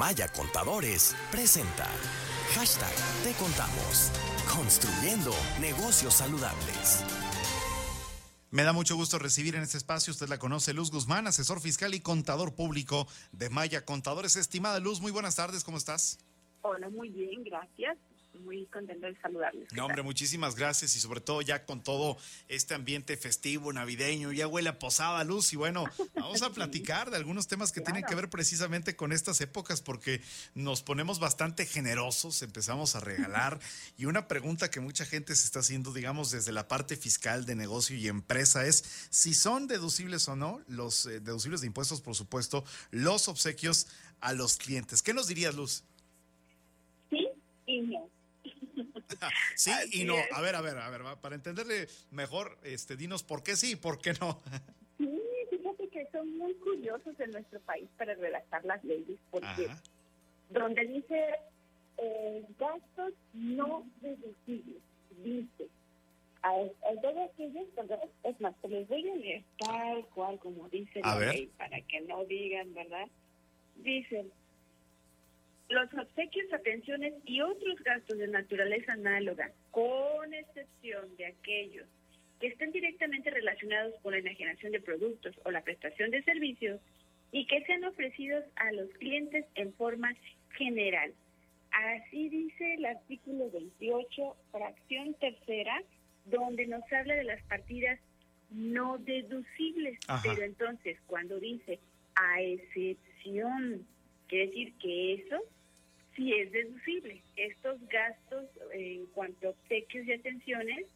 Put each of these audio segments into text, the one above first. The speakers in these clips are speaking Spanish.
Maya Contadores presenta Hashtag Te Contamos. Construyendo negocios saludables. Me da mucho gusto recibir en este espacio, usted la conoce, Luz Guzmán, asesor fiscal y contador público de Maya Contadores. Estimada Luz, muy buenas tardes, ¿cómo estás? Hola, muy bien, gracias muy contento de saludarles. No, hombre, muchísimas gracias y sobre todo ya con todo este ambiente festivo, navideño, ya huele a posada luz y bueno, vamos a platicar de algunos temas que tienen que ver precisamente con estas épocas porque nos ponemos bastante generosos, empezamos a regalar y una pregunta que mucha gente se está haciendo, digamos, desde la parte fiscal de negocio y empresa es si son deducibles o no, los eh, deducibles de impuestos, por supuesto, los obsequios a los clientes. ¿Qué nos dirías, Luz? Sí y no. A ver, a ver, a ver, para entenderle mejor, este, dinos por qué sí y por qué no. sí, fíjate que son muy curiosos en nuestro país para redactar las leyes, porque donde dice eh, gastos no deducibles, dice a, aquellos, es más, les voy a leer tal cual como dice la ley, para que no digan, ¿verdad? Dicen, los obsequios, atenciones y otros gastos de naturaleza análoga, con excepción de aquellos que estén directamente relacionados con la enajenación de productos o la prestación de servicios y que sean ofrecidos a los clientes en forma general. Así dice el artículo 28, fracción tercera, donde nos habla de las partidas no deducibles. Pero entonces, cuando dice a excepción, quiere decir que eso sí es deducible. Estos gastos en cuanto a obsequios y atenciones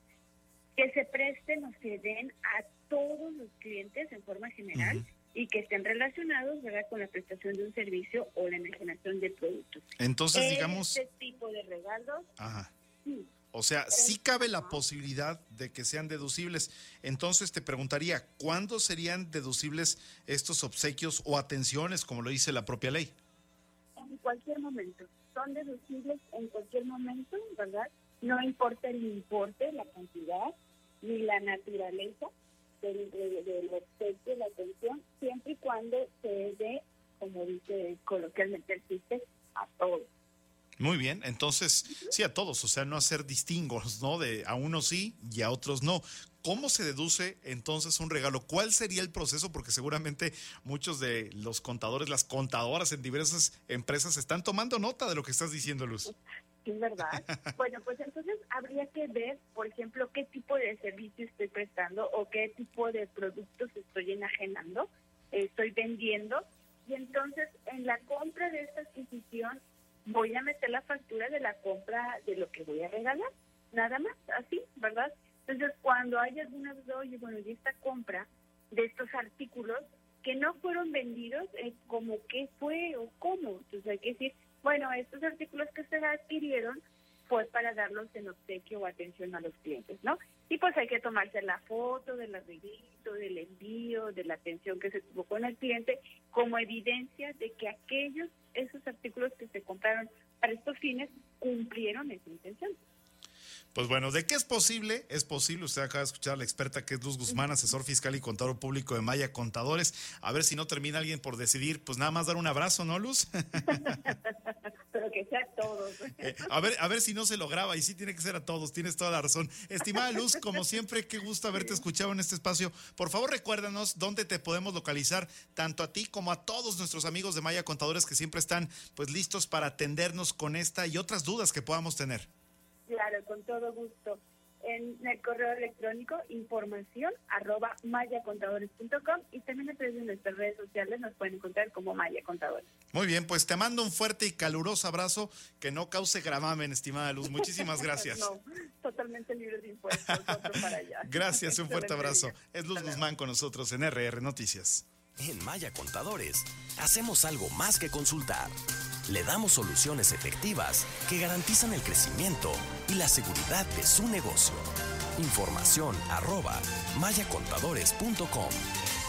que se presten o se den a todos los clientes en forma general y que estén relacionados ¿verdad? con la prestación de un servicio o la enajenación de productos. Entonces, digamos... Este tipo de regalos... Ajá. O sea, sí cabe la posibilidad de que sean deducibles. Entonces te preguntaría, ¿cuándo serían deducibles estos obsequios o atenciones, como lo dice la propia ley? Cualquier momento. Son deducibles en cualquier momento, ¿verdad? No importa el importe, la cantidad, ni la naturaleza del, del la atención, siempre y cuando se dé, como dice coloquialmente el chiste, a todos. Muy bien, entonces sí a todos, o sea, no hacer distingos, ¿no? De a unos sí y a otros no. ¿Cómo se deduce entonces un regalo? ¿Cuál sería el proceso? Porque seguramente muchos de los contadores, las contadoras en diversas empresas están tomando nota de lo que estás diciendo, Luz. Sí, verdad. bueno, pues entonces habría que ver, por ejemplo, qué tipo de servicio estoy prestando o qué tipo de productos estoy enajenando, estoy vendiendo. Y entonces en la compra de esta adquisición voy a meter la factura de la compra de lo que voy a regalar, nada más, así, ¿verdad? Entonces, cuando hay alguna duda, oye, bueno, y esta compra de estos artículos que no fueron vendidos, eh, como qué fue o cómo. Entonces hay que decir, bueno, estos artículos que se adquirieron fue para darlos en obsequio o atención a los clientes, ¿no? Y pues hay que tomarse la foto del arreglito, del envío, de la atención que se tuvo con el cliente, como evidencia de que aquellos, esos artículos que se compraron para estos fines, cumplieron esa intención. Pues bueno, ¿de qué es posible? Es posible, usted acaba de escuchar a la experta que es Luz Guzmán, asesor fiscal y contador público de Maya Contadores. A ver si no termina alguien por decidir, pues nada más dar un abrazo, ¿no, Luz? Pero que sea a todos. Eh, a, ver, a ver si no se lo graba y sí tiene que ser a todos, tienes toda la razón. Estimada Luz, como siempre, qué gusto haberte escuchado en este espacio. Por favor, recuérdanos dónde te podemos localizar, tanto a ti como a todos nuestros amigos de Maya Contadores que siempre están pues listos para atendernos con esta y otras dudas que podamos tener. Claro, con todo gusto. En el correo electrónico información arroba mayacontadores.com y también a través de nuestras redes sociales nos pueden encontrar como Maya Contadores. Muy bien, pues te mando un fuerte y caluroso abrazo que no cause gravamen, estimada Luz. Muchísimas gracias. no, totalmente libre de impuestos. para allá. Gracias, un fuerte abrazo. Es Luz Guzmán con nosotros en RR Noticias. En Maya Contadores hacemos algo más que consultar le damos soluciones efectivas que garantizan el crecimiento y la seguridad de su negocio. Información arroba mayacontadores.com